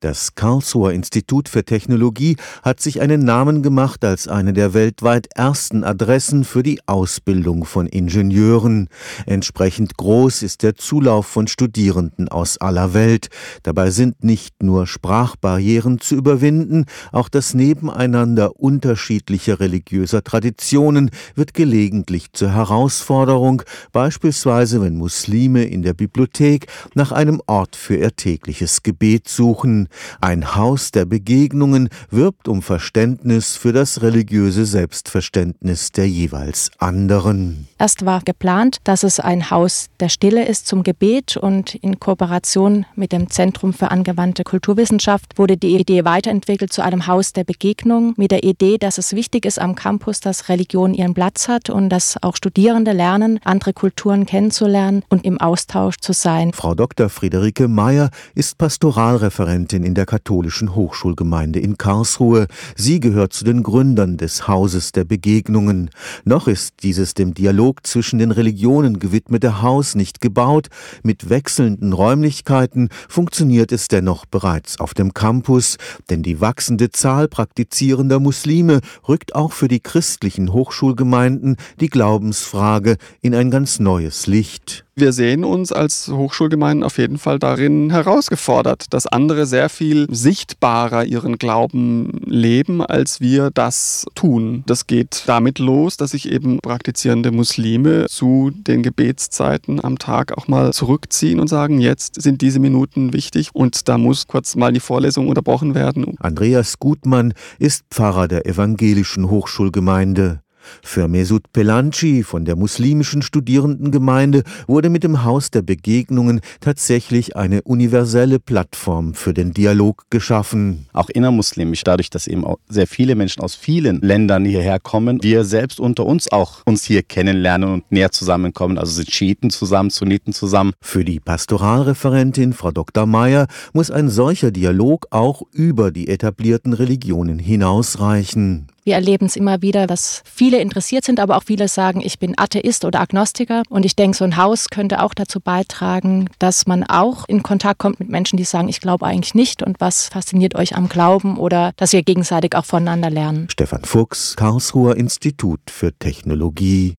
Das Karlsruher Institut für Technologie hat sich einen Namen gemacht als eine der weltweit ersten Adressen für die Ausbildung von Ingenieuren. Entsprechend groß ist der Zulauf von Studierenden aus aller Welt. Dabei sind nicht nur Sprachbarrieren zu überwinden, auch das Nebeneinander unterschiedlicher religiöser Traditionen wird gelegentlich zur Herausforderung, beispielsweise wenn Muslime in der Bibliothek nach einem Ort für ihr tägliches Gebet suchen. Ein Haus der Begegnungen wirbt um Verständnis für das religiöse Selbstverständnis der jeweils anderen. Erst war geplant, dass es ein Haus der Stille ist zum Gebet und in Kooperation mit dem Zentrum für angewandte Kulturwissenschaft wurde die Idee weiterentwickelt zu einem Haus der Begegnung mit der Idee, dass es wichtig ist am Campus, dass Religion ihren Platz hat und dass auch Studierende lernen, andere Kulturen kennenzulernen und im Austausch zu sein. Frau Dr. Friederike Meyer ist Pastoralreferentin Präsidentin in der katholischen Hochschulgemeinde in Karlsruhe. Sie gehört zu den Gründern des Hauses der Begegnungen. Noch ist dieses dem Dialog zwischen den Religionen gewidmete Haus nicht gebaut. Mit wechselnden Räumlichkeiten funktioniert es dennoch bereits auf dem Campus, denn die wachsende Zahl praktizierender Muslime rückt auch für die christlichen Hochschulgemeinden die Glaubensfrage in ein ganz neues Licht wir sehen uns als Hochschulgemeinden auf jeden Fall darin herausgefordert, dass andere sehr viel sichtbarer ihren Glauben leben, als wir das tun. Das geht damit los, dass sich eben praktizierende Muslime zu den Gebetszeiten am Tag auch mal zurückziehen und sagen, jetzt sind diese Minuten wichtig und da muss kurz mal die Vorlesung unterbrochen werden. Andreas Gutmann ist Pfarrer der evangelischen Hochschulgemeinde. Für Mesut Pelanci von der muslimischen Studierendengemeinde wurde mit dem Haus der Begegnungen tatsächlich eine universelle Plattform für den Dialog geschaffen. Auch innermuslimisch, dadurch, dass eben auch sehr viele Menschen aus vielen Ländern hierher kommen, wir selbst unter uns auch uns hier kennenlernen und näher zusammenkommen. Also sind Schiiten zusammen, Sunniten zusammen. Für die Pastoralreferentin Frau Dr. Meyer muss ein solcher Dialog auch über die etablierten Religionen hinausreichen. Wir erleben es immer wieder, dass viele interessiert sind, aber auch viele sagen, ich bin Atheist oder Agnostiker. Und ich denke, so ein Haus könnte auch dazu beitragen, dass man auch in Kontakt kommt mit Menschen, die sagen, ich glaube eigentlich nicht und was fasziniert euch am Glauben oder dass wir gegenseitig auch voneinander lernen. Stefan Fuchs, Karlsruher Institut für Technologie.